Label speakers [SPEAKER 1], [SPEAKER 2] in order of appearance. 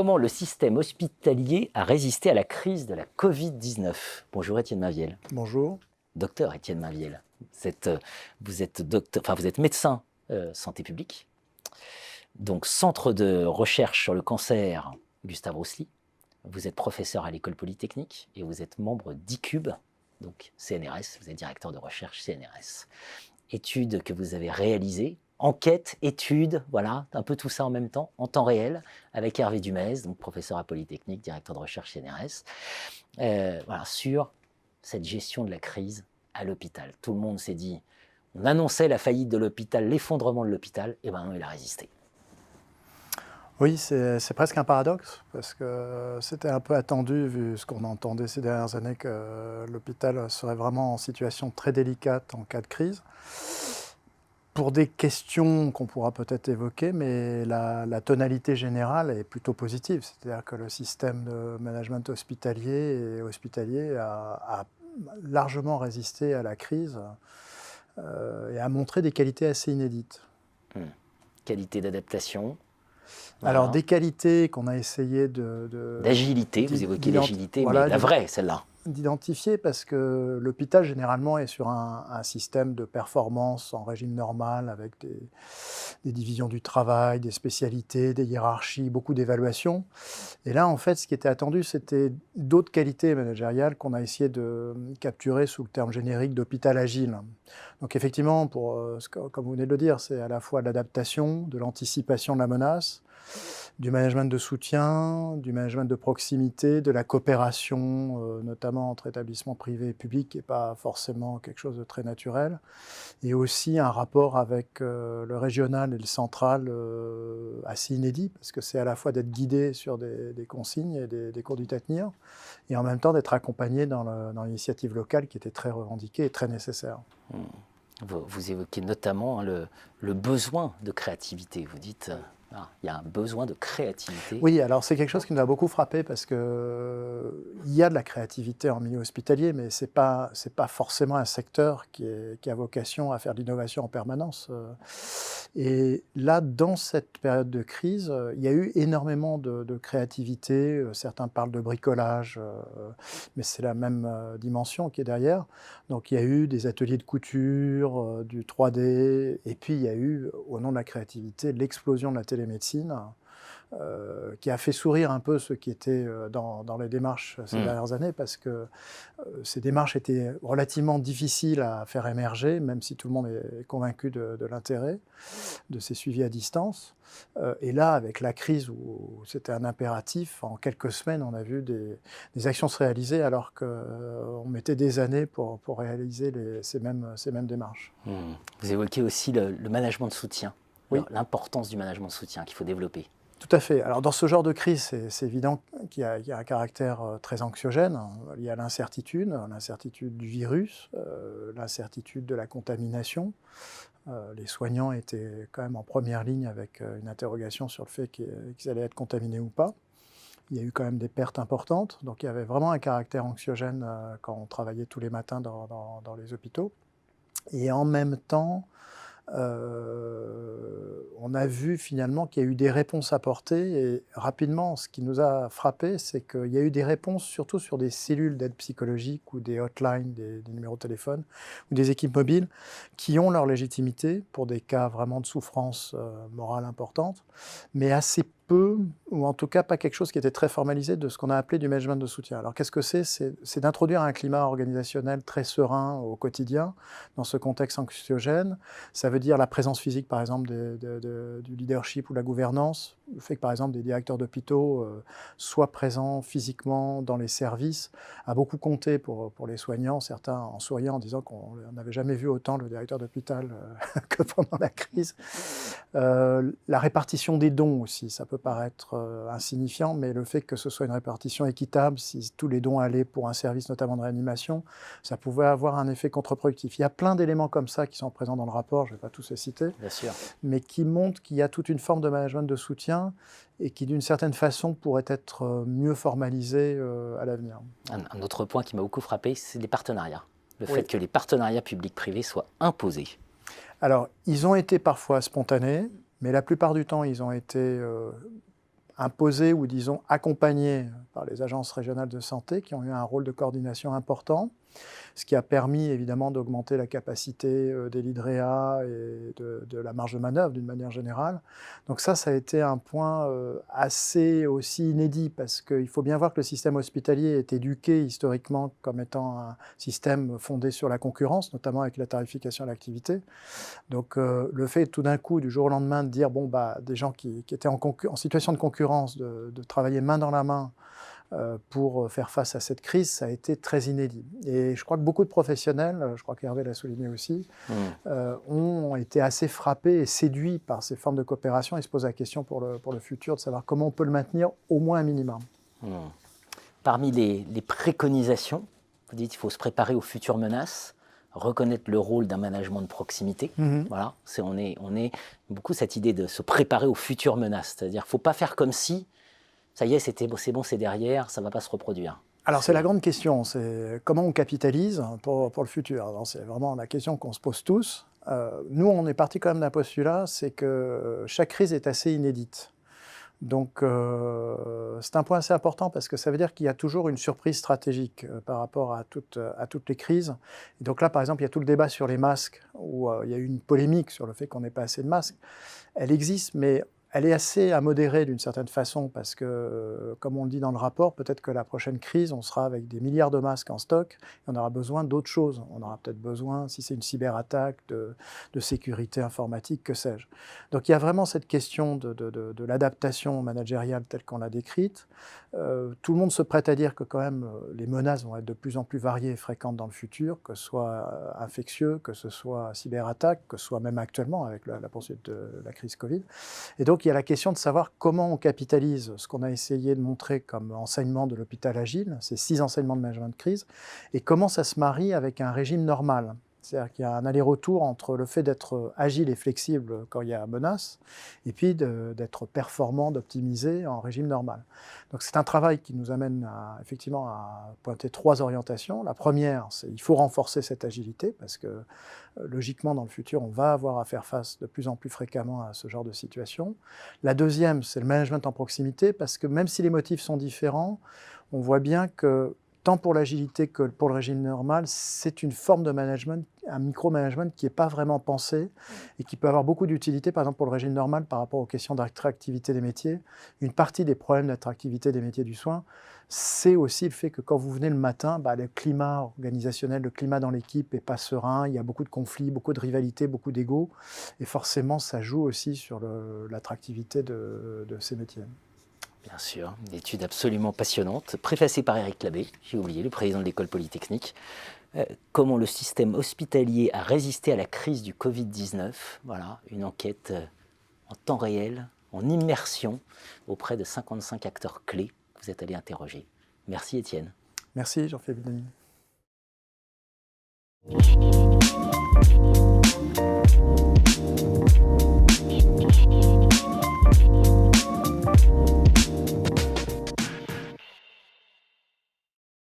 [SPEAKER 1] comment le système hospitalier a résisté à la crise de la Covid-19. Bonjour Étienne Maviel.
[SPEAKER 2] Bonjour.
[SPEAKER 1] Docteur Étienne Maviel. Vous êtes, euh, vous êtes, docteur, enfin, vous êtes médecin euh, santé publique, donc centre de recherche sur le cancer Gustave Roussely. Vous êtes professeur à l'école polytechnique et vous êtes membre d'ICUBE, donc CNRS, vous êtes directeur de recherche CNRS. Étude que vous avez réalisée enquête, étude, voilà, un peu tout ça en même temps, en temps réel, avec Hervé Dumez, donc professeur à Polytechnique, directeur de recherche CNRS, euh, voilà, sur cette gestion de la crise à l'hôpital. Tout le monde s'est dit, on annonçait la faillite de l'hôpital, l'effondrement de l'hôpital, et ben non, il a résisté.
[SPEAKER 2] Oui, c'est presque un paradoxe, parce que c'était un peu attendu, vu ce qu'on entendait ces dernières années, que l'hôpital serait vraiment en situation très délicate en cas de crise pour des questions qu'on pourra peut-être évoquer, mais la, tonalité générale est plutôt positive. C'est-à-dire que le système de management hospitalier et hospitalier a, largement résisté à la crise euh, et a montré des qualités assez inédites.
[SPEAKER 1] Hmm. Qualité d'adaptation,
[SPEAKER 2] alors, des qualités qu'on a essayé de.
[SPEAKER 1] D'agilité, vous évoquez l'agilité, mais la vraie, celle-là
[SPEAKER 2] d'identifier parce que l'hôpital généralement est sur un, système de performance en régime normal avec des, divisions du travail, des spécialités, des hiérarchies, beaucoup d'évaluations. Et là, en fait, ce qui était attendu, c'était d'autres qualités managériales qu'on a essayé de capturer sous le terme générique d'hôpital agile. Donc effectivement, pour, euh, comme vous venez de le dire, c'est à la fois de l'adaptation, de l'anticipation de la menace, du management de soutien, du management de proximité, de la coopération, euh, notamment entre établissements privés et publics, qui n'est pas forcément quelque chose de très naturel, et aussi un rapport avec euh, le régional et le central euh, assez inédit, parce que c'est à la fois d'être guidé sur des, consignes et des, conduites à tenir, et en même temps d'être accompagné dans l'initiative locale qui était très revendiquée et très nécessaire.
[SPEAKER 1] Mmh. Vous, évoquez notamment hein, le, besoin de créativité. Vous dites ah, il y a un besoin de créativité.
[SPEAKER 2] Oui, alors c'est quelque chose qui nous a beaucoup frappé parce qu'il y a de la créativité en milieu hospitalier, mais ce n'est pas, pas forcément un secteur qui, a vocation à faire de l'innovation en permanence. Et là, dans cette période de crise, il y a eu énormément de, créativité. Certains parlent de bricolage, mais c'est la même dimension qui est derrière. Donc il y a eu des ateliers de couture, du 3D, et puis il y a eu, au nom de la créativité, l'explosion de la télé médecine, euh, qui a fait sourire un peu ceux qui étaient euh, dans, les démarches ces hmm. dernières années, parce que euh, ces démarches étaient relativement difficiles à faire émerger, même si tout le monde est convaincu de, l'intérêt de ces suivis à distance. et là, avec la crise où c'était un impératif, en quelques semaines, on a vu des, actions se réaliser alors qu'on mettait des années pour, pour réaliser ces, mêmes, ces mêmes démarches.
[SPEAKER 1] Hmm. Vous évoquez aussi le management de soutien l'importance du management de soutien qu'il faut développer.
[SPEAKER 2] Tout à fait. Alors dans ce genre de crise, c'est évident qu'il y, a un caractère euh, très anxiogène. Il y a l'incertitude, l'incertitude du virus, euh, l'incertitude de la contamination. Euh, les soignants étaient quand même en première ligne avec une interrogation sur le fait qu'ils allaient être contaminés ou pas. Il y a eu quand même des pertes importantes, donc il y avait vraiment un caractère anxiogène quand on travaillait tous les matins dans, dans les hôpitaux. Et en même temps, euh, on a vu finalement qu'il y a eu des réponses apportées et rapidement, ce qui nous a frappé, c'est qu'il y a eu des réponses surtout sur des cellules d'aide psychologique ou des hotlines, des, numéros de téléphone ou des équipes mobiles qui ont leur légitimité pour des cas vraiment de souffrance euh, morale importante, mais assez ou en tout cas pas quelque chose qui était très formalisé, de ce qu'on a appelé du management de soutien. Alors qu'est-ce que c'est? C'est d'introduire un climat organisationnel très serein au quotidien, dans ce contexte anxiogène. Ça veut dire la présence physique, par exemple, du leadership ou la gouvernance, le fait que, par exemple, des directeurs d'hôpitaux euh, soient présents physiquement dans les services a beaucoup compté pour, pour les soignants, certains en souriant en disant qu'on n'avait jamais vu autant le directeur d'hôpital euh, que pendant la crise. Euh, la répartition des dons aussi, ça peut paraître euh, insignifiant, mais le fait que ce soit une répartition équitable, si tous les dons allaient pour un service notamment de réanimation, ça pouvait avoir un effet contre-productif. Il y a plein d'éléments comme ça qui sont présents dans le rapport, je ne vais pas tous les citer, mais qui montrent qu'il y a toute une forme de management de soutien et qui d'une certaine façon pourrait être euh, mieux formalisé euh, à l'avenir.
[SPEAKER 1] Un, autre point qui m'a beaucoup frappé, c'est les partenariats. Le fait que les partenariats publics-privés soient imposés.
[SPEAKER 2] Alors, ils ont été parfois spontanés, mais la plupart du temps, ils ont été euh, imposés ou disons accompagnés par les agences régionales de santé qui ont eu un rôle de coordination important ce qui a permis évidemment d'augmenter la capacité euh, des l'IDREA et de, la marge de manœuvre d'une manière générale. Donc ça, ça a été un point euh, assez aussi inédit parce qu'il faut bien voir que le système hospitalier est éduqué historiquement comme étant un système fondé sur la concurrence, notamment avec la tarification à l'activité. Donc euh, le fait tout d'un coup, du jour au lendemain, de dire, bon, bah, des gens qui, étaient en, situation de concurrence, de, travailler main dans la main, pour faire face à cette crise, ça a été très inédit. Et je crois que beaucoup de professionnels, je crois qu'Hervé l'a souligné aussi, mmh. euh, ont été assez frappés et séduits par ces formes de coopération et se posent la question pour le, pour le futur de savoir comment on peut le maintenir au moins un minimum. Mmh.
[SPEAKER 1] Parmi les, préconisations, vous dites qu'il faut se préparer aux futures menaces reconnaître le rôle d'un management de proximité. Mmh. Voilà, c'est on est on est beaucoup cette idée de se préparer aux futures menaces, c'est-à-dire faut pas faire comme si ça y est, c'est bon, c'est derrière, ça ne va pas se reproduire
[SPEAKER 2] alors c'est la grande question, c'est comment on capitalise pour, le futur? C'est vraiment la question qu'on se pose tous. Euh, nous, on est parti quand même d'un postulat, c'est que chaque crise est assez inédite. Donc euh, c'est un point assez important parce que ça veut dire qu'il y a toujours une surprise stratégique euh, par rapport à, à toutes les crises. Et donc là, par exemple, il y a tout le débat sur les masques, où il y a eu une polémique sur le fait qu'on n'ait pas assez de masques. Elle existe, mais elle est assez à modérer d'une certaine façon parce que, comme on le dit dans le rapport, peut-être que la prochaine crise, on sera avec des milliards de masques en stock et on aura besoin d'autres choses. On aura peut-être besoin, si c'est une cyberattaque, de, sécurité informatique, que sais-je. Donc il y a vraiment cette question de, l'adaptation managériale telle qu'on l'a décrite. Euh, tout le monde se prête à dire que quand même euh, les menaces vont être de plus en plus variées et fréquentes dans le futur, que ce soit euh, infectieux, que ce soit cyberattaque, que ce soit même actuellement avec la, la poursuite de la crise Covid. Et donc il y a la question de savoir comment on capitalise ce qu'on a essayé de montrer comme enseignement de l'hôpital agile, ces six enseignements de management de crise, et comment ça se marie avec un régime normal. C'est-à-dire qu'il y a un aller-retour entre le fait d'être agile et flexible quand il y a menace, et puis d'être performant, d'optimiser en régime normal. Donc c'est un travail qui nous amène effectivement à pointer trois orientations. La première, c'est qu'il faut renforcer cette agilité, parce que euh, logiquement, dans le futur, on va avoir à faire face de plus en plus fréquemment à ce genre de situation. La deuxième, c'est le management en proximité, parce que même si les motifs sont différents, on voit bien que tant pour l'agilité que pour le régime normal, c'est une forme de management, un micro-management qui n'est pas vraiment pensé et qui peut avoir beaucoup d'utilité, par exemple pour le régime normal par rapport aux questions d'attractivité des métiers. Une partie des problèmes d'attractivité des métiers du soin, c'est aussi le fait que quand vous venez le matin, bah, le climat organisationnel, le climat dans l'équipe n'est pas serein, il y a beaucoup de conflits, beaucoup de rivalités, beaucoup d'ego, et forcément ça joue aussi sur l'attractivité de ces métiers.
[SPEAKER 1] Bien sûr, une étude absolument passionnante, préfacée par Eric Labbé, j'ai oublié, le président de l'école polytechnique. Euh, comment le système hospitalier a résisté à la crise du Covid-19. Voilà, une enquête euh, en temps réel, en immersion, auprès de 55 acteurs clés que vous êtes allé interroger. Merci Étienne.
[SPEAKER 2] Merci Jean-Philippe